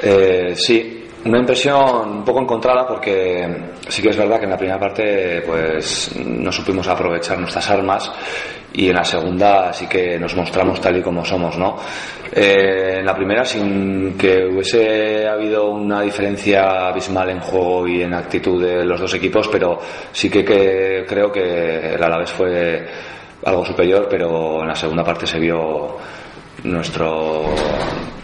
Eh, sí, una impresión un poco encontrada porque sí que es verdad que en la primera parte pues no supimos aprovechar nuestras armas y en la segunda sí que nos mostramos tal y como somos, ¿no? Eh, en la primera sin que hubiese habido una diferencia abismal en juego y en actitud de los dos equipos, pero sí que, creo que el Alavés fue algo superior, pero en la segunda parte se vio nuestro,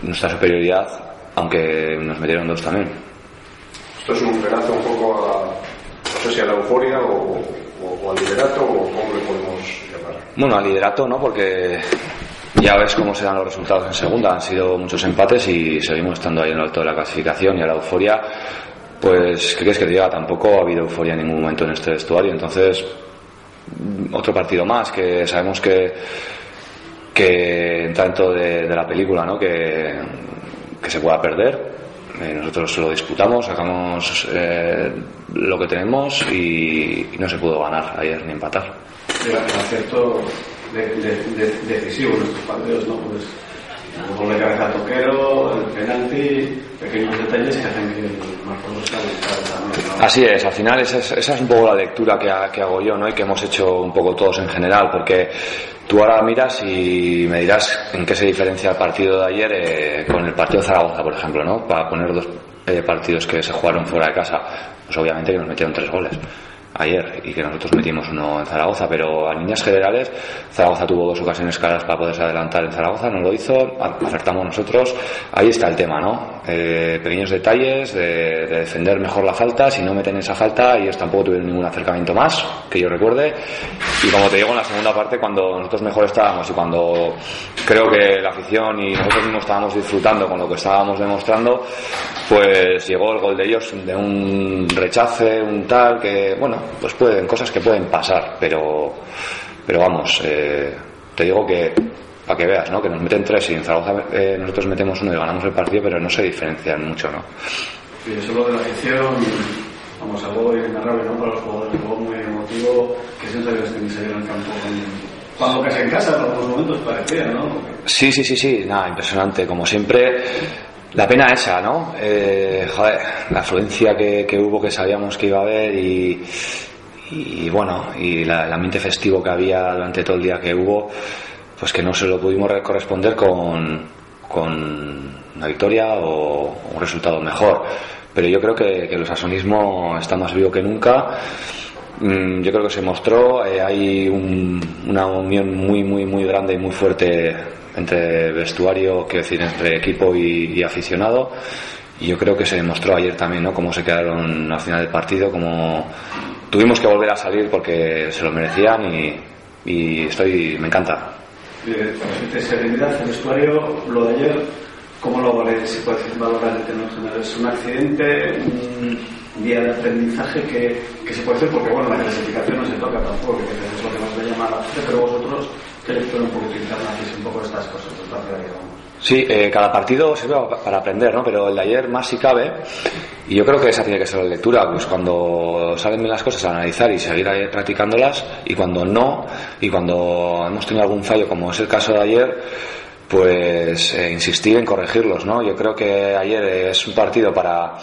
nuestra superioridad, aunque nos metieron dos también. Esto es un relato un poco a, no sé si a la euforia o, o, o al liderato o cómo le podemos llamar. Bueno, al liderato no, porque ya ves cómo se dan los resultados en segunda. Han sido muchos empates y seguimos estando ahí en el alto de la clasificación y a la euforia. Pues, ¿qué quieres que te diga? Tampoco ha habido euforia en ningún momento en este vestuario. Entonces, otro partido más que sabemos que, que entra dentro de, de la película, ¿no? Que, que se pueda perder. Eh, nosotros lo disputamos, sacamos eh, lo que tenemos y, no se pudo ganar ayer ni empatar. el acierto de, de, de, decisivo en estos partidos, ¿no? Pues el gol de cabeza toquero, el penalti, pequeños detalles que hacen que el. Así es, al final esa es, esa es un poco la lectura que, que hago yo ¿no? y que hemos hecho un poco todos en general, porque tú ahora miras y me dirás en qué se diferencia el partido de ayer eh, con el partido de Zaragoza, por ejemplo, ¿no? para poner dos eh, partidos que se jugaron fuera de casa, pues obviamente que nos metieron tres goles ayer y que nosotros metimos uno en Zaragoza, pero a líneas generales Zaragoza tuvo dos ocasiones claras para poderse adelantar en Zaragoza, no lo hizo, acertamos nosotros, ahí está el tema, ¿no? Eh, pequeños detalles de, de defender mejor la falta, si no meten esa falta ellos tampoco tuvieron ningún acercamiento más, que yo recuerde, y como te digo en la segunda parte cuando nosotros mejor estábamos y cuando creo que la afición y nosotros mismos estábamos disfrutando con lo que estábamos demostrando, pues llegó el gol de ellos de un rechace, un tal, que bueno, pues pueden, cosas que pueden pasar, pero, pero vamos, eh, te digo que para que veas, ¿no? Que nos meten tres y en Zaragoza eh, nosotros metemos uno y ganamos el partido, pero no se diferencian mucho, ¿no? Y eso lo de la afición, vamos, algo inenarrable, ¿no? Para los jugadores, algo muy emotivo, que sensaciones tenéis ahí en el campo cuando casi en casa en algunos momentos parecía, ¿no? Sí, sí, sí, sí, nada, impresionante. Como siempre, la pena esa, ¿no? Eh, joder, la afluencia que, que hubo, que sabíamos que iba a haber y, bueno, y la- el ambiente festivo que había durante todo el día que hubo, pues que no se lo pudimos re- corresponder con, con una victoria o un resultado mejor. Pero yo creo que, el sasonismo está más vivo que nunca. Mm, Yo creo que se mostró, eh, hay un- una unión muy, muy, muy grande y muy fuerte entre vestuario, quiero decir, entre equipo y, y aficionado. Y yo creo que se demostró ayer también, ¿no? Cómo se quedaron al final del partido, cómo tuvimos que volver a salir porque se lo merecían y, y estoy, me encanta. De serenidad, el vestuario, lo de ayer, ¿cómo lo vale- se puede decir, valorar en un accidente, un día de aprendizaje que, que se puede hacer? Porque, bueno, la clasificación no se toca tampoco, que es lo que más le llama la gente, pero vosotros, ¿qué lectura un poquito interna hacéis un poco estas cosas? Sí, eh, cada partido sirve pa- para aprender, ¿no? Pero el de ayer más si cabe, y yo creo que esa tiene que ser la lectura, pues cuando salen bien las cosas, analizar y seguir practicándolas, y cuando no, y cuando hemos tenido algún fallo, como es el caso de ayer, pues eh, insistir en corregirlos, ¿no? Yo creo que ayer es un partido para,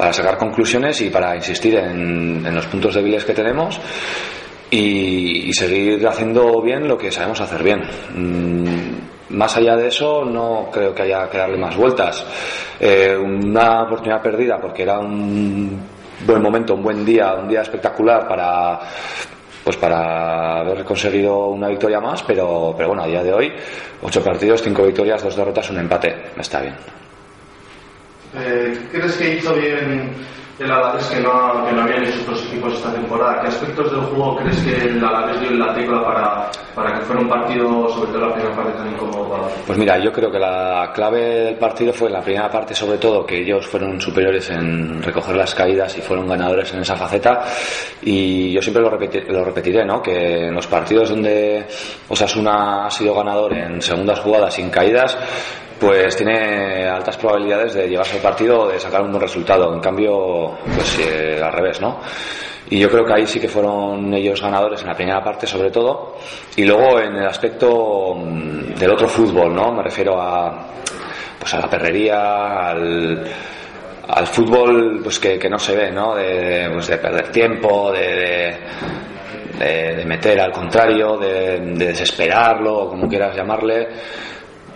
para sacar conclusiones y para insistir en, los puntos débiles que tenemos y, y seguir haciendo bien lo que sabemos hacer bien. Mm, más allá de eso, no creo que haya que darle más vueltas. Eh, una oportunidad perdida porque era un buen momento, un buen día, un día espectacular para pues para haber conseguido una victoria más, pero, pero bueno, a día de hoy, ocho partidos, cinco victorias, dos derrotas, un empate. Está bien. Eh, ¿Crees que hizo bien el Alavés que no, que no habían hecho otros equipos esta temporada? ¿Qué aspectos del juego crees que el Alavés dio en la tecla para, para que fuera un partido, sobre todo la primera parte, tan incómodo? Pues mira, yo creo que la clave del partido fue en la primera parte, sobre todo, que ellos fueron superiores en recoger las caídas y fueron ganadores en esa faceta. Y yo siempre lo, repeti- lo repetiré, ¿no? Que en los partidos donde Osasuna ha sido ganador en segundas jugadas sin caídas, pues tiene altas probabilidades de llevarse el partido o de sacar un buen resultado. En cambio, pues eh, al revés, ¿no? Y yo creo que ahí sí que fueron ellos ganadores en la primera parte, sobre todo. Y luego en el aspecto mm, del otro fútbol, ¿no? Me refiero a, pues a la perrería, al, fútbol pues que, no se ve, ¿no? De, pues de perder tiempo, de meter al contrario, de, de desesperarlo, o como quieras llamarle.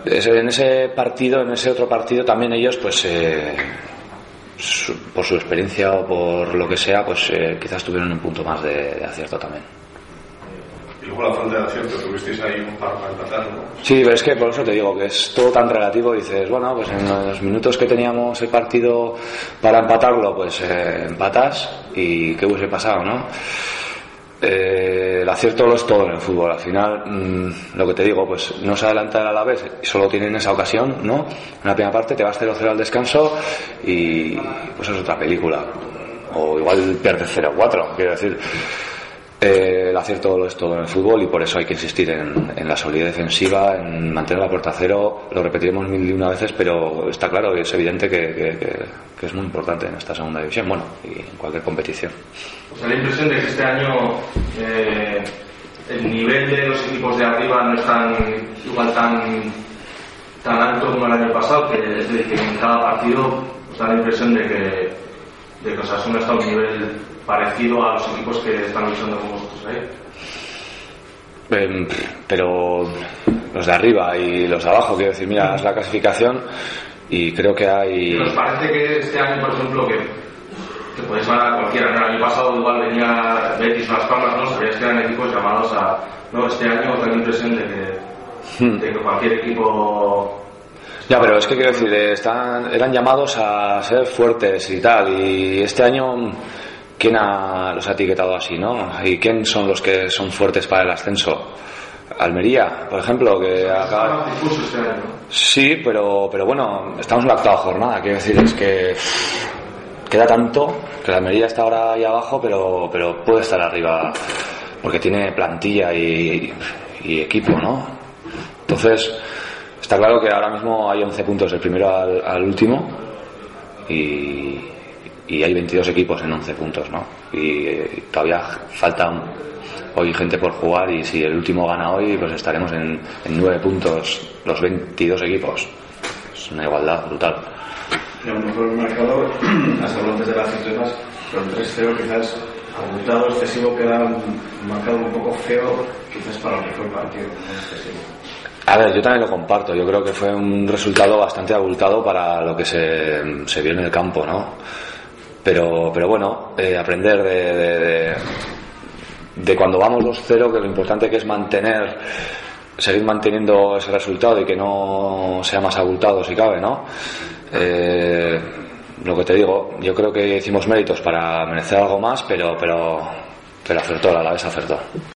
En ese partido, en ese otro partido, también ellos, pues, eh, su- por su experiencia o por lo que sea, pues eh, quizás tuvieron un punto más de, de acierto también. Y luego la falta de acierto, tuvisteis ahí un par para empatar, ¿no? Sí, pero es que por eso te digo que es todo tan relativo. Dices, bueno, pues en los minutos que teníamos el partido para empatarlo, pues eh, empatas y qué hubiese pasado, ¿no? Eh, el acierto lo es todo en el fútbol. Al final, mm, lo que te digo, pues no se adelanta el Alavés solo tienen esa ocasión, ¿no? En la primera parte te vas 0-0 al descanso y pues es otra película. O igual pierdes 0-4, quiero decir. Eh, el acierto lo es todo en el fútbol y por eso hay que insistir en, en la solidez defensiva, en mantener la puerta cero. Lo repetiremos mil y una veces, pero está claro y es evidente que, que- es muy importante en esta segunda división, bueno, y en cualquier competición. O sea, la impresión de que este año eh, el nivel de los equipos de arriba no es tan, igual tan, tan alto como el año pasado, que es decir, que en cada partido os da la impresión de que, de que Osasuna está un nivel parecido a los equipos que están luchando con vosotros ahí. Em, pero los de arriba y los de abajo, quiero decir, mira, es la clasificación y creo que hay... ¿Nos parece que este año, por ejemplo, que, que podéis ganar a cualquiera? El año pasado igual venía Betis o Las Palmas, ¿no? Sabías que eran equipos llamados a... No, este año impresión de que, Hmm. que cualquier equipo... Ya, pero es que quiero decir, están, eran llamados a ser fuertes y tal, y este año, ¿quién ha, los ha etiquetado así, no? ¿Y quién son los que son fuertes para el ascenso? Almería, por ejemplo, que acaba... Sí, pero, pero bueno, estamos en la octava jornada, quiero decir, es que queda tanto que la Almería está ahora ahí abajo, pero, pero puede estar arriba, porque tiene plantilla y, y equipo, ¿no? Entonces, está claro que ahora mismo hay 11 puntos del primero al, al último y, y hay 22 equipos en 11 puntos, ¿no? Y, eh, todavía falta hoy gente por jugar y si el último gana hoy, pues estaremos en, en 9 puntos los 22 equipos. Es una igualdad brutal. Y a lo mejor el marcador, hasta antes de las cifras, pero el 3-0 quizás abultado, excesivo, queda un marcado un poco feo, quizás para el partido, no excesivo. A ver, yo también lo comparto. Yo creo que fue un resultado bastante abultado para lo que se, se vio en el campo, ¿no? Pero, pero bueno, eh, aprender de, de, cuando vamos 2-0, que lo importante que es mantener, seguir manteniendo ese resultado y que no sea más abultado si cabe, ¿no? Eh, lo que te digo, yo creo que hicimos méritos para merecer algo más, pero, pero, pero acertó, la vez acertó.